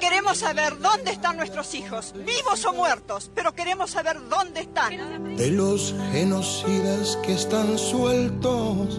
queremos saber dónde están nuestros hijos, vivos o muertos, pero queremos saber dónde están. De los genocidas que están sueltos.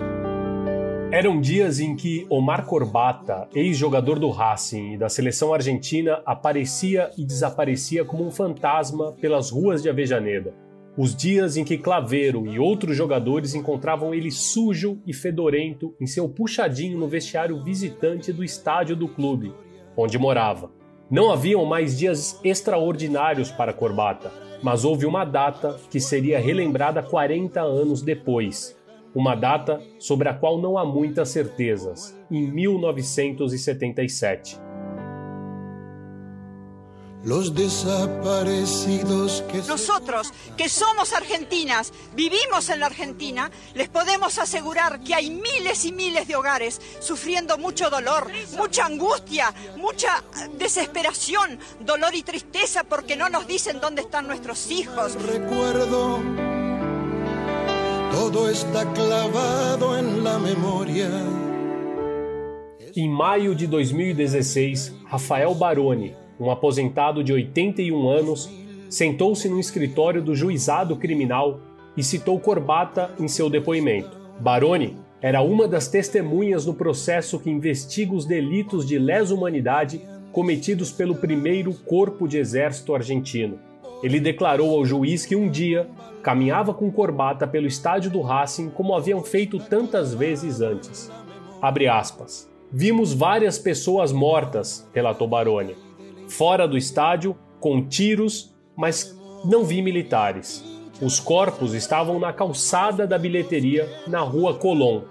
Eram dias em que Omar Corbata, ex-jogador do Racing e da seleção argentina, aparecia e desaparecia como um fantasma pelas ruas de Avejaneda. Os dias em que Claveiro e outros jogadores encontravam ele sujo e fedorento em seu puxadinho no vestiário visitante do estádio do clube, onde morava. Não haviam mais dias extraordinários para Corbata, mas houve uma data que seria relembrada 40 anos depois. Uma data sobre a qual não há muitas certezas, em 1977. Los desaparecidos que Nosotros, que somos argentinas, vivimos en la Argentina, les podemos asegurar que hay miles y miles de hogares sufriendo mucho dolor, mucha angustia, mucha desesperación, dolor y tristeza porque no nos dicen dónde están nuestros hijos. Recuerdo, todo está clavado en la memoria. Em maio de 2016, Rafael Baroni, um aposentado de 81 anos, sentou-se no escritório do juizado criminal e citou Corbata em seu depoimento. Baroni era uma das testemunhas no processo que investiga os delitos de lesa humanidade cometidos pelo primeiro Corpo de Exército argentino. Ele declarou ao juiz que um dia caminhava com Corbata pelo estádio do Racing como haviam feito tantas vezes antes. Abre aspas. Vimos várias pessoas mortas, relatou Baroni fora do estádio, com tiros, mas não vi militares. Os corpos estavam na calçada da bilheteria, na rua Colón.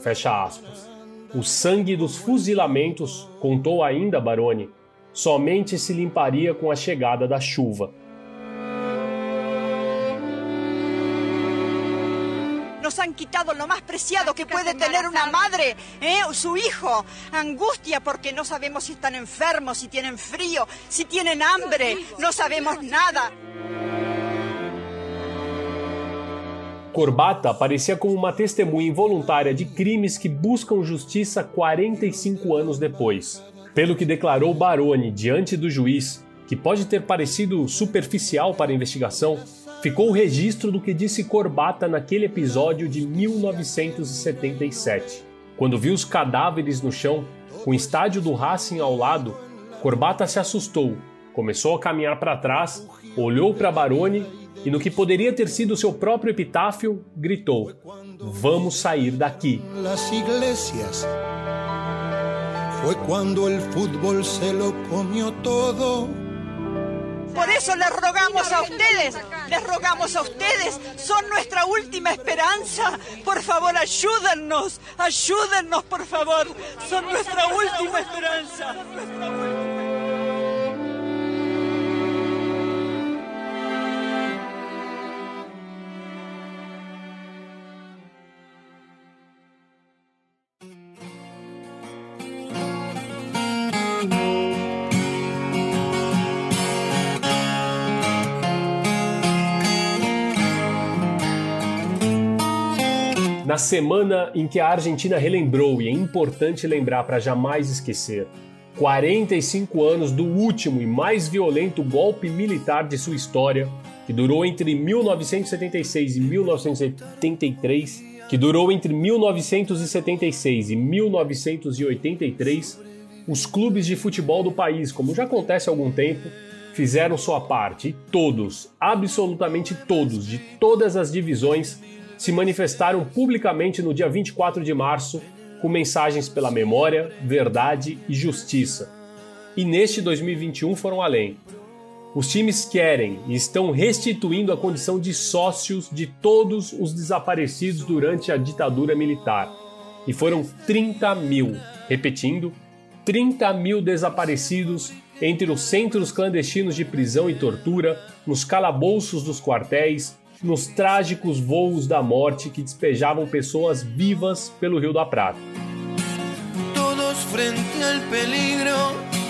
Fecha aspas. O sangue dos fuzilamentos, contou ainda Baroni, somente se limparia com a chegada da chuva. Nos han quitado lo más preciado que puede tener una madre, ¿eh? su hijo. Angustia porque no sabemos si están enfermos, si tienen frío, si tienen hambre, no sabemos nada. Corbata aparecia como uma testemunha involuntária de crimes que buscam justiça 45 anos depois. Pelo que declarou Baroni diante do juiz, que pode ter parecido superficial para a investigação, ficou o registro do que disse Corbata naquele episódio de 1977. Quando viu os cadáveres no chão, com o estádio do Racing ao lado, Corbata se assustou, começou a caminhar para trás, olhou para Baroni e, no que poderia ter sido seu próprio epitáfio, gritou: Vamos sair daqui. Foi quando o futebol se lo comió todo. Por eso les rogamos a ustedes, les rogamos a ustedes, son nuestra última esperanza. Por favor, ayúdennos, ayúdennos, por favor. Son nuestra última esperanza. Na semana em que a Argentina relembrou, e é importante lembrar para jamais esquecer, 45 anos do último e mais violento golpe militar de sua história, que durou entre 1976 e 1983, que durou entre 1976 e 1983, os clubes de futebol do país, como já acontece há algum tempo, fizeram sua parte. E todos, absolutamente todos, de todas as divisões, se manifestaram publicamente no dia 24 de março com mensagens pela memória, verdade e justiça. E neste 2021 foram além. Os times querem e estão restituindo a condição de sócios de todos os desaparecidos durante a ditadura militar. E foram 30 mil, repetindo, 30 mil desaparecidos entre os centros clandestinos de prisão e tortura, nos calabouços dos quartéis, nos trágicos voos da morte que despejavam pessoas vivas pelo Rio da Prata. Todos frente al peligro,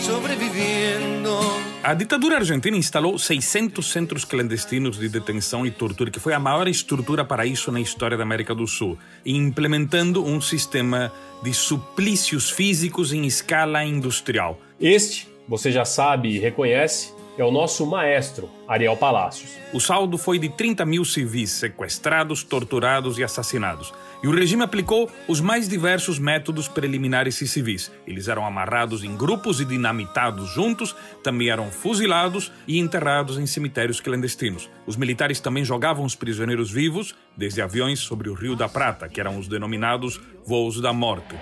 sobreviviendo. A ditadura argentina instalou 600 centros clandestinos de detenção e tortura, que foi a maior estrutura para isso na história da América do Sul, implementando um sistema de suplícios físicos em escala industrial. Este, você já sabe e reconhece, é o nosso maestro, Ariel Palácios. O saldo foi de 30 mil civis sequestrados, torturados e assassinados. E o regime aplicou os mais diversos métodos preliminares e civis. Eles eram amarrados em grupos e dinamitados juntos, também eram fuzilados e enterrados em cemitérios clandestinos. Os militares também jogavam os prisioneiros vivos desde aviões sobre o Rio da Prata, que eram os denominados voos da morte.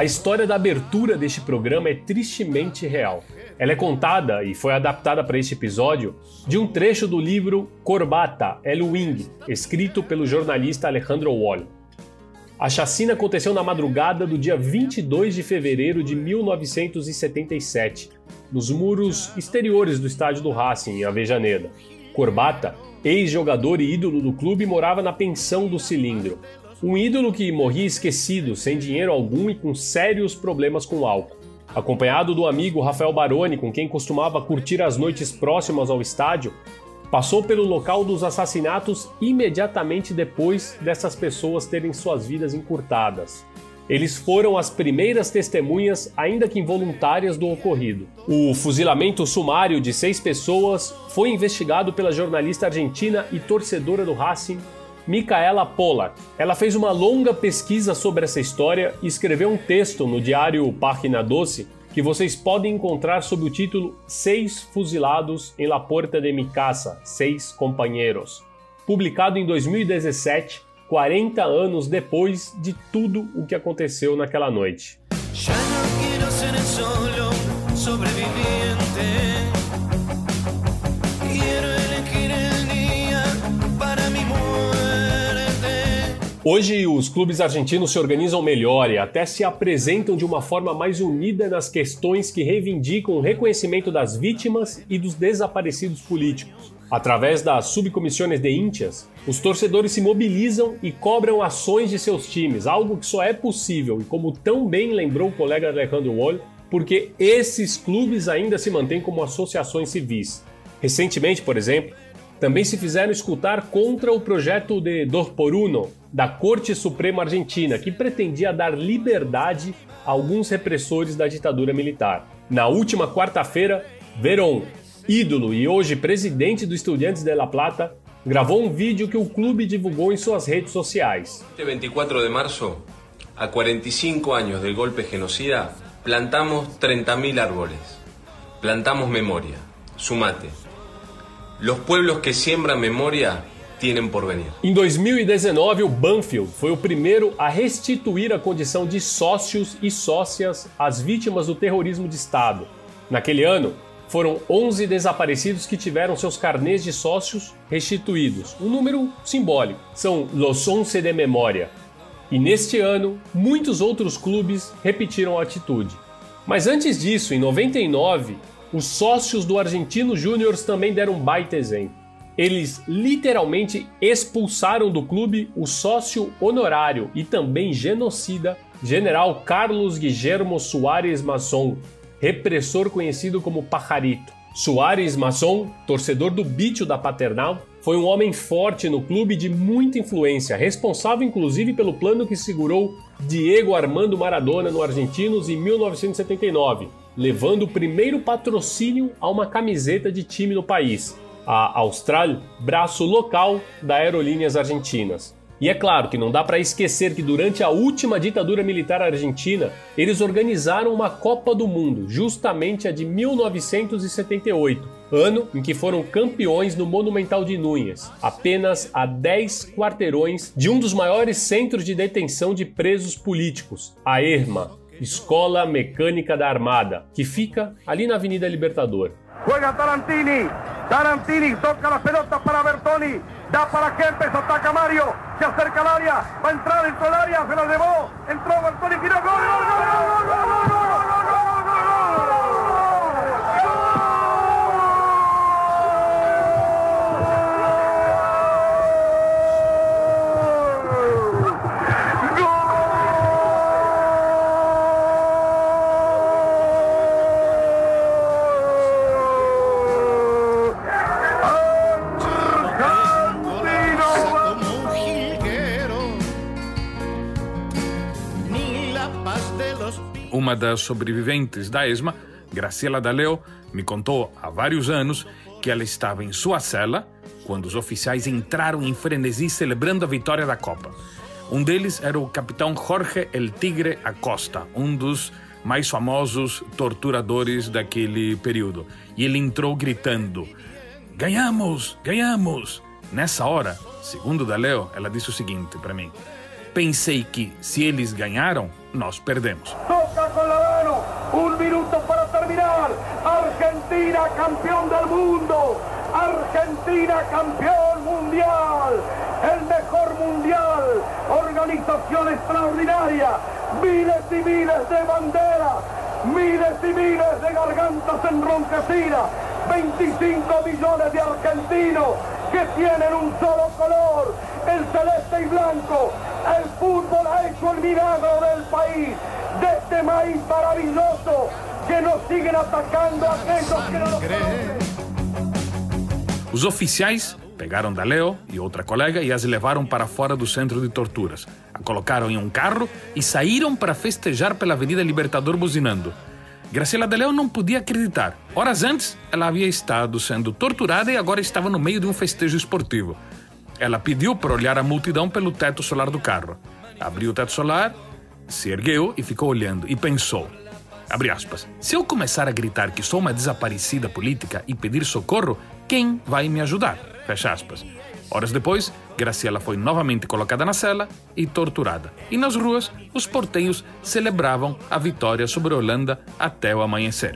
A história da abertura deste programa é tristemente real. Ela é contada e foi adaptada para este episódio de um trecho do livro Corbata, El Wing, escrito pelo jornalista Alejandro Wall. A chacina aconteceu na madrugada do dia 22 de fevereiro de 1977, nos muros exteriores do estádio do Racing, em Avejaneda. Corbata, ex-jogador e ídolo do clube, morava na pensão do Cilindro, um ídolo que morria esquecido, sem dinheiro algum e com sérios problemas com álcool. Acompanhado do amigo Rafael Baroni, com quem costumava curtir as noites próximas ao estádio, passou pelo local dos assassinatos imediatamente depois dessas pessoas terem suas vidas encurtadas. Eles foram as primeiras testemunhas, ainda que involuntárias, do ocorrido. O fuzilamento sumário de seis pessoas foi investigado pela jornalista argentina e torcedora do Racing, Micaela Pollack. Ela fez uma longa pesquisa sobre essa história e escreveu um texto no diário Página Doce que vocês podem encontrar sob o título Seis Fuzilados em La Puerta de mi Casa, Seis Companheiros, publicado em 2017, 40 anos depois de tudo o que aconteceu naquela noite. Hoje, os clubes argentinos se organizam melhor e até se apresentam de uma forma mais unida nas questões que reivindicam o reconhecimento das vítimas e dos desaparecidos políticos. Através das subcomissões de íntias, os torcedores se mobilizam e cobram ações de seus times, algo que só é possível, e como tão bem lembrou o colega Alejandro Wall, porque esses clubes ainda se mantêm como associações civis. Recentemente, por exemplo, também se fizeram escutar contra o projeto de Dor por Uno da Corte Suprema Argentina, que pretendia dar liberdade a alguns repressores da ditadura militar. Na última quarta-feira, Verón, ídolo e hoje presidente do Estudiantes de La Plata, gravou um vídeo que o clube divulgou em suas redes sociais. Este 24 de março, a 45 anos do golpe genocida, plantamos 30.000 árboles. Plantamos memória. Sumate. Los pueblos que siembran memoria tienen por venir. Em 2019, o Banfield foi o primeiro a restituir a condição de sócios e sócias às vítimas do terrorismo de Estado. Naquele ano, foram 11 desaparecidos que tiveram seus carnês de sócios restituídos, um número simbólico. São Los Once de Memória. E neste ano, muitos outros clubes repetiram a atitude. Mas antes disso, em 99, os sócios do Argentino Júnior também deram um baita exemplo. Eles literalmente expulsaram do clube o sócio honorário e também genocida General Carlos Guillermo Soares Masson, repressor conhecido como Pajarito. Soares Masson, torcedor do Bicho da Paternal, foi um homem forte no clube de muita influência, responsável inclusive pelo plano que segurou Diego Armando Maradona no Argentinos em 1979, levando o primeiro patrocínio a uma camiseta de time no país, a Austral, braço local da Aerolíneas Argentinas. E é claro que não dá para esquecer que durante a última ditadura militar argentina, eles organizaram uma Copa do Mundo, justamente a de 1978, ano em que foram campeões no Monumental de Núñez, apenas a 10 quarteirões de um dos maiores centros de detenção de presos políticos, a ERMA, Escola Mecânica da Armada, que fica ali na Avenida Libertador. Juega Tarantini, Tarantini toca la pelota para Bertoni. Da para Kempes, ataca Mario. Se acerca al área. Va a entrar dentro del área. Se la llevó. Entró Bertoni, giró. ¡Gol, gol! Uma das sobreviventes da ESMA, Graciela Daleo, me contou há vários anos que ela estava em sua cela quando os oficiais entraram em frenesi celebrando a vitória da Copa. Um deles era o capitão Jorge El Tigre Acosta, um dos mais famosos torturadores daquele período. E ele entrou gritando: Ganhamos! Ganhamos! Nessa hora, segundo Daleo, ela disse o seguinte para mim: Pensei que se eles ganharam, nós perdemos. Toca con la mano, un minuto para terminar. Argentina campeón del mundo. Argentina campeón mundial. El mejor mundial. Organización extraordinaria. Miles y miles de banderas. Miles y miles de gargantas enronquecidas. 25 millones de argentinos que tienen un solo color, el celeste y blanco. El fútbol ha hecho el milagro del país, de este maíz maravilloso que nos siguen atacando aquellos que no nos. Os oficiais pegaram Daleo e outra colega e as levaram para fora do centro de torturas. A colocaram em um carro e saíram para festejar pela Avenida Libertador buzinando. Graciela Daleo não podia acreditar. Horas antes, ela havia estado sendo torturada e agora estava no meio de um festejo esportivo. Ela pediu para olhar a multidão pelo teto solar do carro. Abriu o teto solar, se ergueu e ficou olhando e pensou: aspas, se eu começar a gritar que sou uma desaparecida política e pedir socorro, quem vai me ajudar? Fecha aspas. Horas depois, Graciela foi novamente colocada na cela e torturada. E nas ruas, os porteiros celebravam a vitória sobre a Holanda até o amanhecer.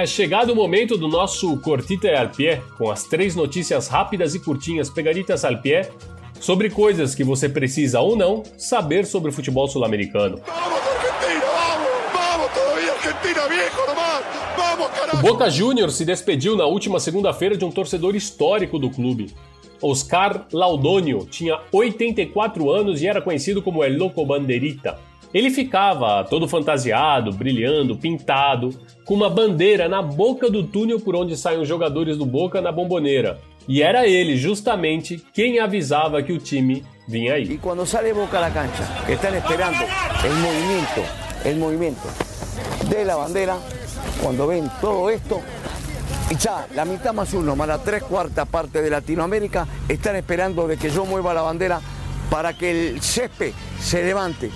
É chegado o momento do nosso Cortita e al pie, com as três notícias rápidas e curtinhas pegaditas al pie sobre coisas que você precisa ou não saber sobre o futebol sul-americano. ¡Vamos, Argentina! ¡Vamos! ¡Vamos todavía, Argentina, viejo nomás! ¡Vamos, O! Boca Juniors se despediu na última segunda-feira de um torcedor histórico do clube. Oscar Laudonio tinha 84 anos e era conhecido como El Loco Banderita. Ele ficava todo fantasiado, brilhando, pintado, com uma bandeira na boca do túnel por onde saem os jogadores do Boca na bomboneira. E era ele, justamente, quem avisava que o time vinha aí. Y cuando sale Boca a la cancha, que están esperando el movimiento, el movimiento. de la bandera, cuando ven todo esto, ya la mitad más uno, más la tres cuartas parte de Latinoamérica, están esperando de que yo mueva la bandera para que el césped se levante.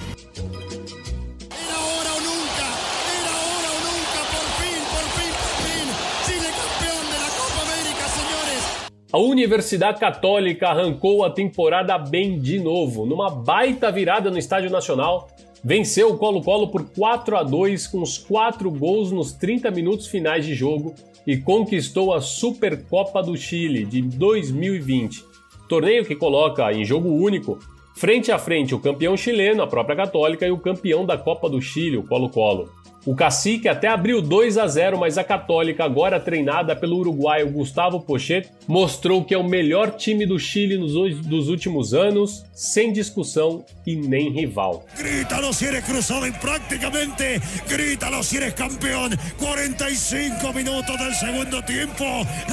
A Universidade Católica arrancou a temporada bem de novo, numa baita virada no Estádio Nacional. Venceu o Colo-Colo por 4 a 2 com os 4 gols nos 30 minutos finais de jogo e conquistou a Supercopa do Chile de 2020. Torneio que coloca em jogo único, frente a frente, o campeão chileno, a própria Católica, e o campeão da Copa do Chile, o Colo-Colo. O Cacique até abriu 2 a 0, mas a Católica, agora treinada pelo uruguaio Gustavo Pochet, mostrou que é o melhor time do Chile nos dos últimos anos, sem discussão e nem rival. Grítalo si eres cruzado prácticamente, grítalo si eres campeón. 45 minutos del segundo tiempo,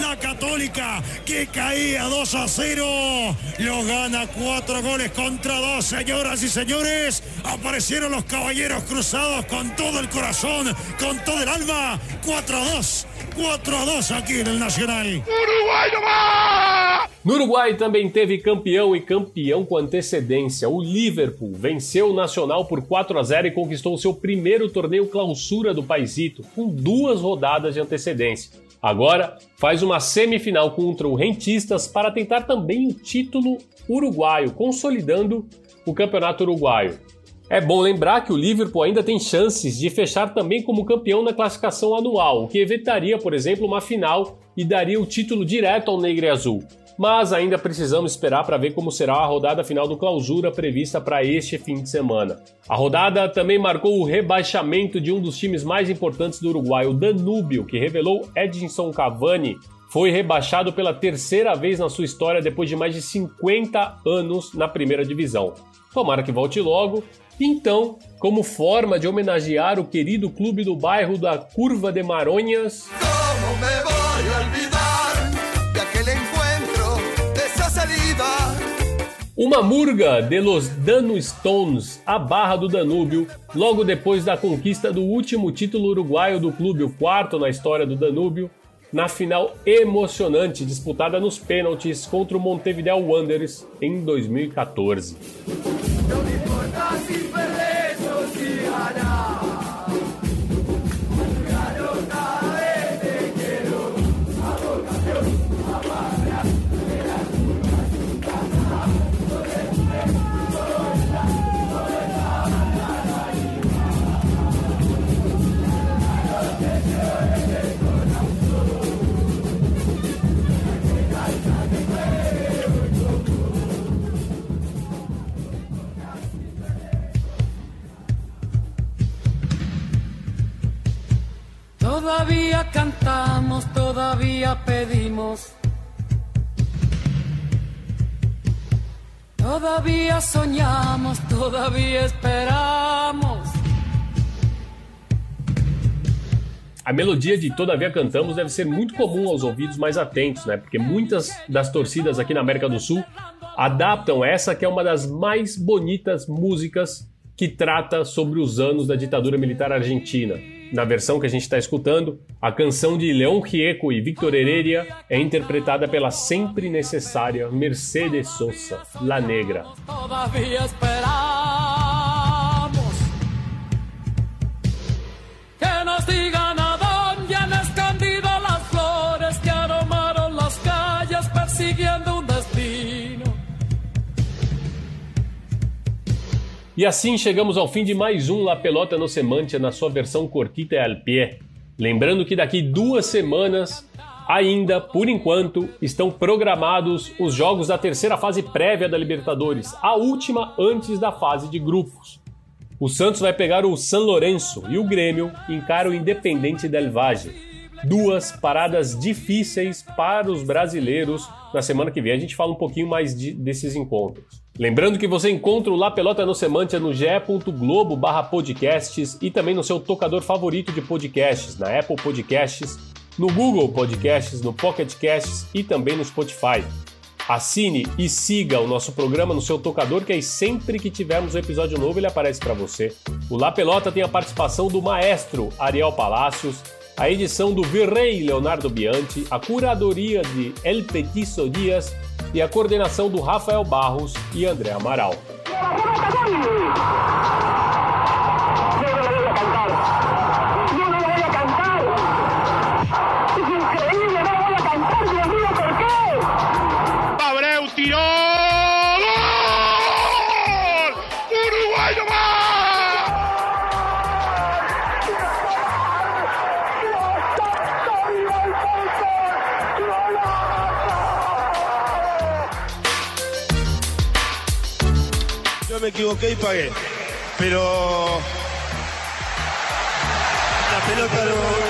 la Católica que caía 2 a 0, lo gana 4 goles contra 2, señoras y señores. Aparecieron los caballeros cruzados con todo el corazón con todo el alma. 4 a 2. 4 a 2 aqui no Nacional. Uruguai no No Uruguai também teve campeão e campeão com antecedência. O Liverpool venceu o Nacional por 4 a 0 e conquistou seu primeiro torneio clausura do paisito, com duas rodadas de antecedência. Agora faz uma semifinal contra o Rentistas para tentar também o título uruguaio, consolidando o campeonato uruguaio. É bom lembrar que o Liverpool ainda tem chances de fechar também como campeão na classificação anual, o que evitaria, por exemplo, uma final e daria o título direto ao Negro e Azul. Mas ainda precisamos esperar para ver como será a rodada final do Clausura prevista para este fim de semana. A rodada também marcou o rebaixamento de um dos times mais importantes do Uruguai, o Danúbio, que revelou Edinson Cavani foi rebaixado pela terceira vez na sua história depois de mais de 50 anos na primeira divisão. Tomara que volte logo então, como forma de homenagear o querido clube do bairro da Curva de Maronhas. Uma murga de los Dano Stones, a barra do Danúbio, logo depois da conquista do último título uruguaio do clube, o quarto na história do Danúbio, na final emocionante disputada nos pênaltis contra o Montevideo Wanderers em 2014. no importa si perder o si ganar. Todavía cantamos, todavía pedimos. Todavía soñamos, todavía esperamos. A melodia de Todavia Cantamos deve ser muito comum aos ouvidos mais atentos, né? Porque muitas das torcidas aqui na América do Sul adaptam essa que é uma das mais bonitas músicas que trata sobre os anos da ditadura militar argentina. Na versão que a gente está escutando, a canção de León Gieco e Victor Heredia é interpretada pela sempre necessária Mercedes Sosa, La Negra. Que nos digan E assim chegamos ao fim de mais um La Pelota no Semântia na sua versão cortita e al. Lembrando que daqui duas semanas, ainda por enquanto, estão programados os jogos da terceira fase prévia da Libertadores, a última antes da fase de grupos. O Santos vai pegar o San Lourenço e o Grêmio encara o Independente del Valle. Duas paradas difíceis para os brasileiros. Na semana que vem a gente fala um pouquinho mais de, desses encontros. Lembrando que você encontra o La Pelota no Semantia no ge.globo barra podcasts e também no seu tocador favorito de podcasts, na Apple Podcasts, no Google Podcasts, no Pocket Casts e também no Spotify. Assine e siga o nosso programa no seu tocador, que aí sempre que tivermos um episódio novo ele aparece para você. O La Pelota tem a participação do maestro Ariel Palacios, a edição do Virrei Leonardo Bianchi, a curadoria de El Petiso Dias e a coordenação do Rafael Barros e André Amaral. Abreu tiró. Equivoqué y pagué. Pero. La pelota no,